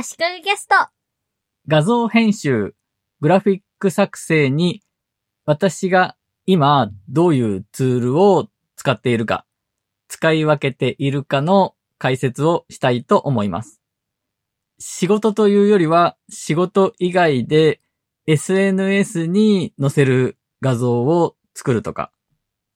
足利ゲスト。画像編集、グラフィック作成に私が今どういうツールを使っているか、使い分けているかの解説をしたいと思います。仕事というよりは仕事以外で SNS に載せる画像を作るとか、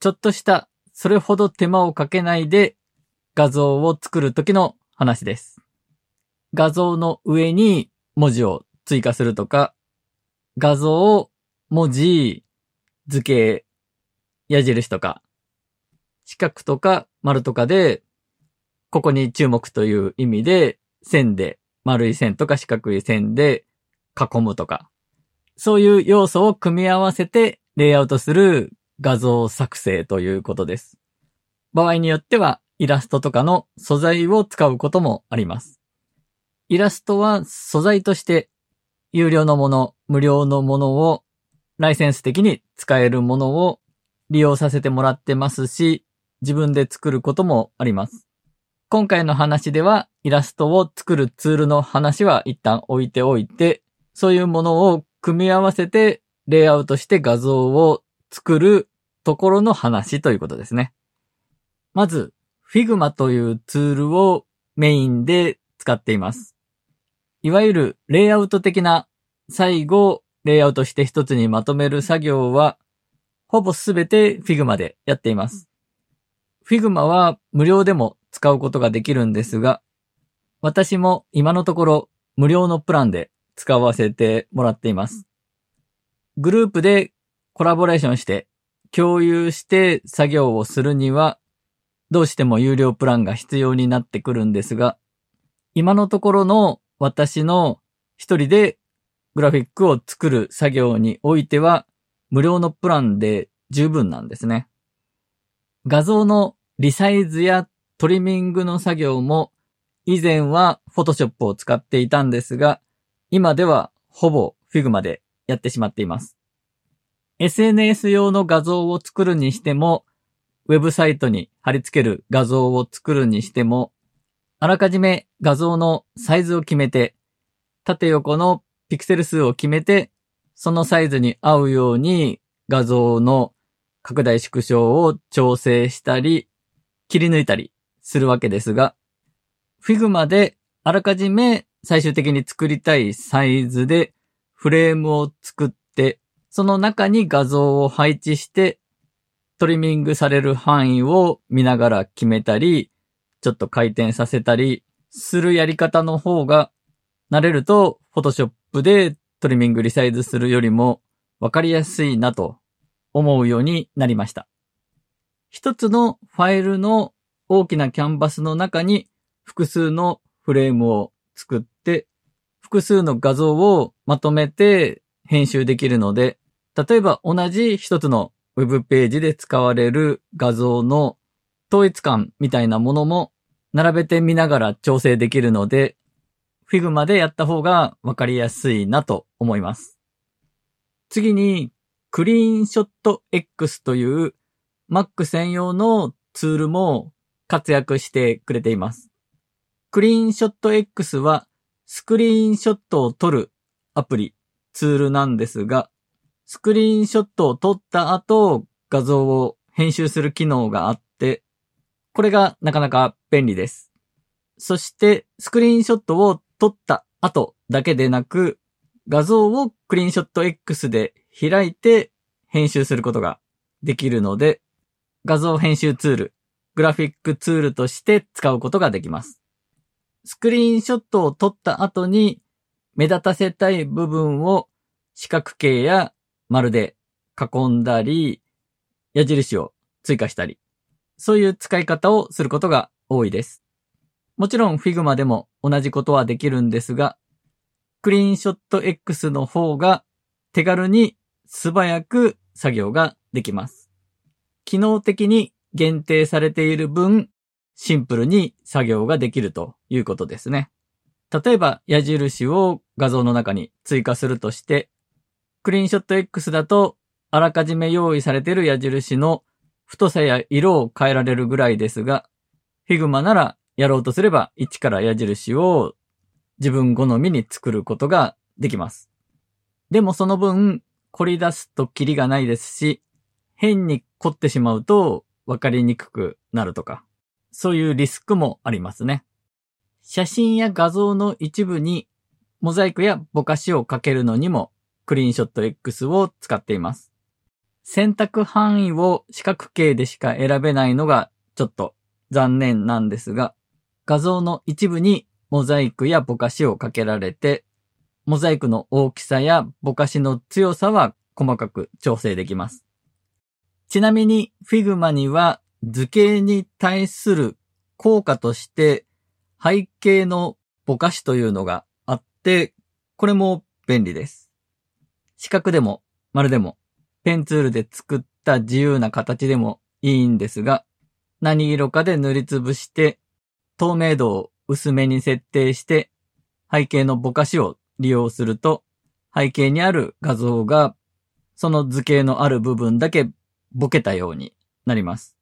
ちょっとしたそれほど手間をかけないで画像を作るときの話です。画像の上に文字を追加するとか、画像、文字、図形、矢印とか、四角とか丸とかで、ここに注目という意味で、線で、丸い線とか四角い線で囲むとか、そういう要素を組み合わせてレイアウトする画像作成ということです。場合によってはイラストとかの素材を使うこともあります。イラストは素材として有料のもの、無料のものをライセンス的に使えるものを利用させてもらってますし、自分で作ることもあります。今回の話ではイラストを作るツールの話は一旦置いておいて、そういうものを組み合わせてレイアウトして画像を作るところの話ということですね。まず、Figma というツールをメインで使っています。いわゆるレイアウト的な最後レイアウトして一つにまとめる作業はほぼすべて Figma でやっています。Figma は無料でも使うことができるんですが、私も今のところ無料のプランで使わせてもらっています。グループでコラボレーションして共有して作業をするにはどうしても有料プランが必要になってくるんですが、今のところの私の一人でグラフィックを作る作業においては無料のプランで十分なんですね。画像のリサイズやトリミングの作業も以前は Photoshop を使っていたんですが、今ではほぼ Figma でやってしまっています。SNS 用の画像を作るにしても、ウェブサイトに貼り付ける画像を作るにしても、あらかじめ画像のサイズを決めて、縦横のピクセル数を決めて、そのサイズに合うように画像の拡大縮小を調整したり、切り抜いたりするわけですが、Figma であらかじめ最終的に作りたいサイズでフレームを作って、その中に画像を配置して、トリミングされる範囲を見ながら決めたり、ちょっと回転させたりするやり方の方が、慣れると Photoshop でトリミングリサイズするよりも分かりやすいなと思うようになりました。一つのファイルの大きなキャンバスの中に複数のフレームを作って、複数の画像をまとめて編集できるので、例えば同じ一つのウェブページで使われる画像の統一感みたいなものも並べてみながら調整できるので、Figma でやった方がわかりやすいなと思います。次に、クリーンショット X という Mac 専用のツールも活躍してくれています。クリーンショット X はスクリーンショットを撮るアプリ、ツールなんですが、スクリーンショットを撮った後、画像を編集する機能があっ、これがなかなか便利です。そして、スクリーンショットを撮った後だけでなく、画像をクリーンショット X で開いて編集することができるので、画像編集ツール、グラフィックツールとして使うことができます。スクリーンショットを撮った後に目立たせたい部分を四角形や丸で囲んだり、矢印を追加したり、そういう使い方をすることが多いです。もちろん Figma でも同じことはできるんですが、クリーンショット X の方が手軽に素早く作業ができます。機能的に限定されている分、シンプルに作業ができるということですね。例えば矢印を画像の中に追加するとして、クリーンショット X だとあらかじめ用意されている矢印の太さや色を変えられるぐらいですが、Figma ならやろうとすれば一から矢印を自分好みに作ることができます。でもその分、凝り出すとキリがないですし、変に凝ってしまうと分かりにくくなるとか、そういうリスクもありますね。写真や画像の一部にモザイクやぼかしをかけるのにもクリーンショット X を使っています。選択範囲を四角形でしか選べないのがちょっと残念なんですが、画像の一部にモザイクやぼかしをかけられて、モザイクの大きさやぼかしの強さは細かく調整できます。ちなみに Figma には図形に対する効果として背景のぼかしというのがあって、これも便利です。四角でも丸でもペンツールで作った自由な形でもいいんですが、何色かで塗りつぶして透明度を薄めに設定して背景のぼかしを利用すると背景にある画像がその図形のある部分だけぼけたようになります。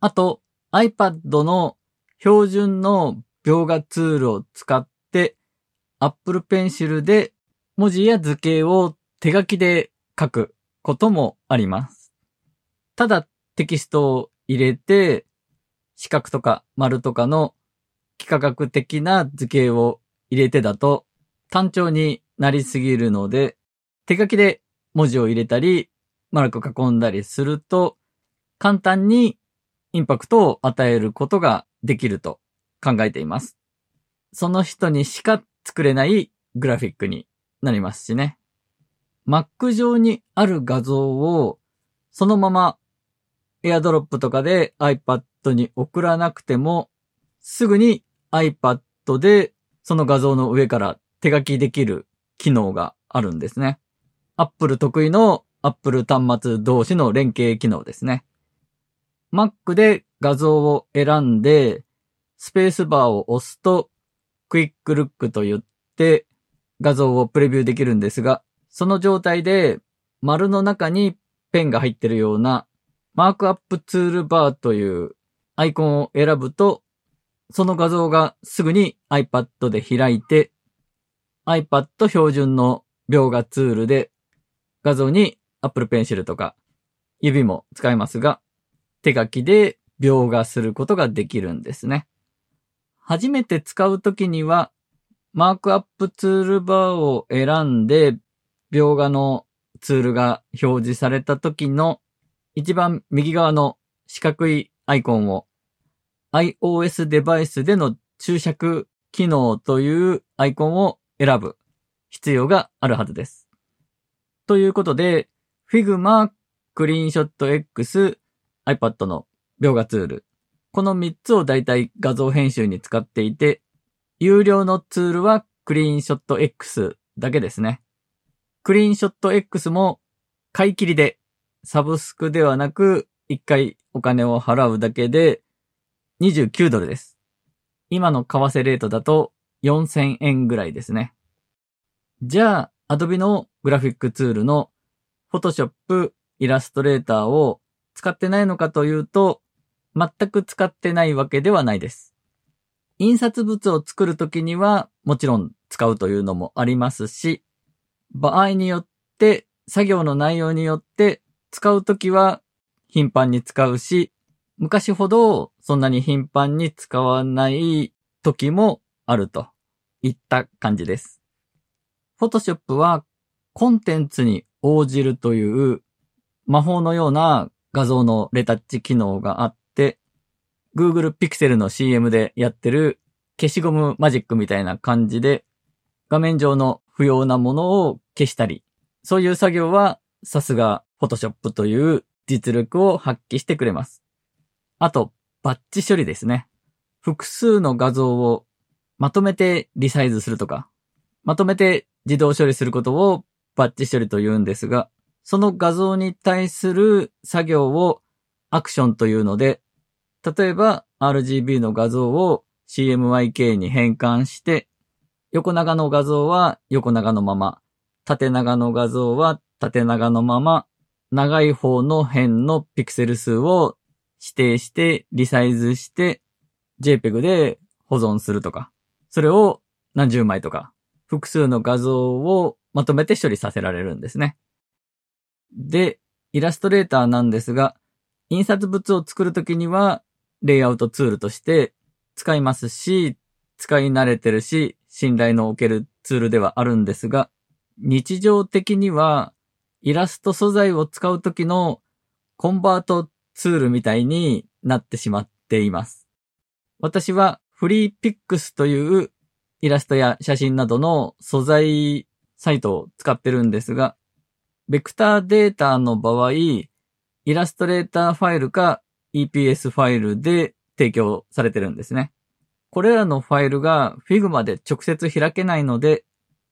あと iPad の標準の描画ツールを使って Apple Pencil で文字や図形を手書きで書くこともあります。ただテキストを入れて四角とか丸とかの幾何学的な図形を入れてだと単調になりすぎるので手書きで文字を入れたり丸く囲んだりすると簡単にインパクトを与えることができると考えています。その人にしか作れないグラフィックになりますしね。Mac 上にある画像をそのまま AirDrop とかで iPad に送らなくてもすぐに iPad でその画像の上から手書きできる機能があるんですね。Apple 得意の Apple 端末同士の連携機能ですね。Mac で画像を選んで、スペースバーを押すと、クイックルックと言って画像をプレビューできるんですが、その状態で丸の中にペンが入ってるようなマークアップツールバーというアイコンを選ぶと、その画像がすぐに iPad で開いて、iPad 標準の描画ツールで画像に Apple Pencil とか指も使えますが、手書きで描画することができるんですね。初めて使うときには、マークアップツールバーを選んで、描画のツールが表示されたときの一番右側の四角いアイコンを iOS デバイスでの注釈機能というアイコンを選ぶ必要があるはずです。ということで、Figma、クリーンショット X、iPad の描画ツール。この3つをだいたい画像編集に使っていて、有料のツールはクリーンショット X だけですね。クリーンショット X も買い切りで、サブスクではなく、1回お金を払うだけで29ドルです。今の為替レートだと4000円ぐらいですね。じゃあ、Adobe のグラフィックツールの Photoshop、Illustrator を使ってないのかというと、全く使ってないわけではないです。印刷物を作るときにはもちろん使うというのもありますし、場合によって、作業の内容によって使うときは頻繁に使うし、昔ほどそんなに頻繁に使わない時もあるといった感じです。Photoshop はコンテンツに応じるという魔法のような画像のレタッチ機能があって、Google Pixel の CM でやってる消しゴムマジックみたいな感じで、画面上の不要なものを消したり、そういう作業はさすが Photoshop という実力を発揮してくれます。あと、バッチ処理ですね。複数の画像をまとめてリサイズするとか、まとめて自動処理することをバッチ処理と言うんですが、その画像に対する作業をアクションというので、例えば RGB の画像を CMYK に変換して、横長の画像は横長のまま、縦長の画像は縦長のまま、長い方の辺のピクセル数を指定してリサイズして JPEG で保存するとか、それを何十枚とか、複数の画像をまとめて処理させられるんですね。で、イラストレーターなんですが、印刷物を作るときには、レイアウトツールとして使いますし、使い慣れてるし、信頼のおけるツールではあるんですが、日常的には、イラスト素材を使うときのコンバートツールみたいになってしまっています。私はフリーピックスというイラストや写真などの素材サイトを使ってるんですが、ベクターデータの場合、イラストレーターファイルか EPS ファイルで提供されてるんですね。これらのファイルが Figma で直接開けないので、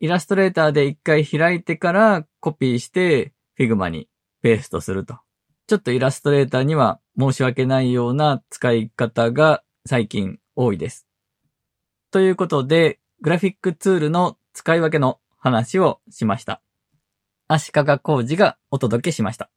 イラストレーターで一回開いてからコピーして Figma にペーストすると。ちょっとイラストレーターには申し訳ないような使い方が最近多いです。ということで、グラフィックツールの使い分けの話をしました。足利工事がお届けしました。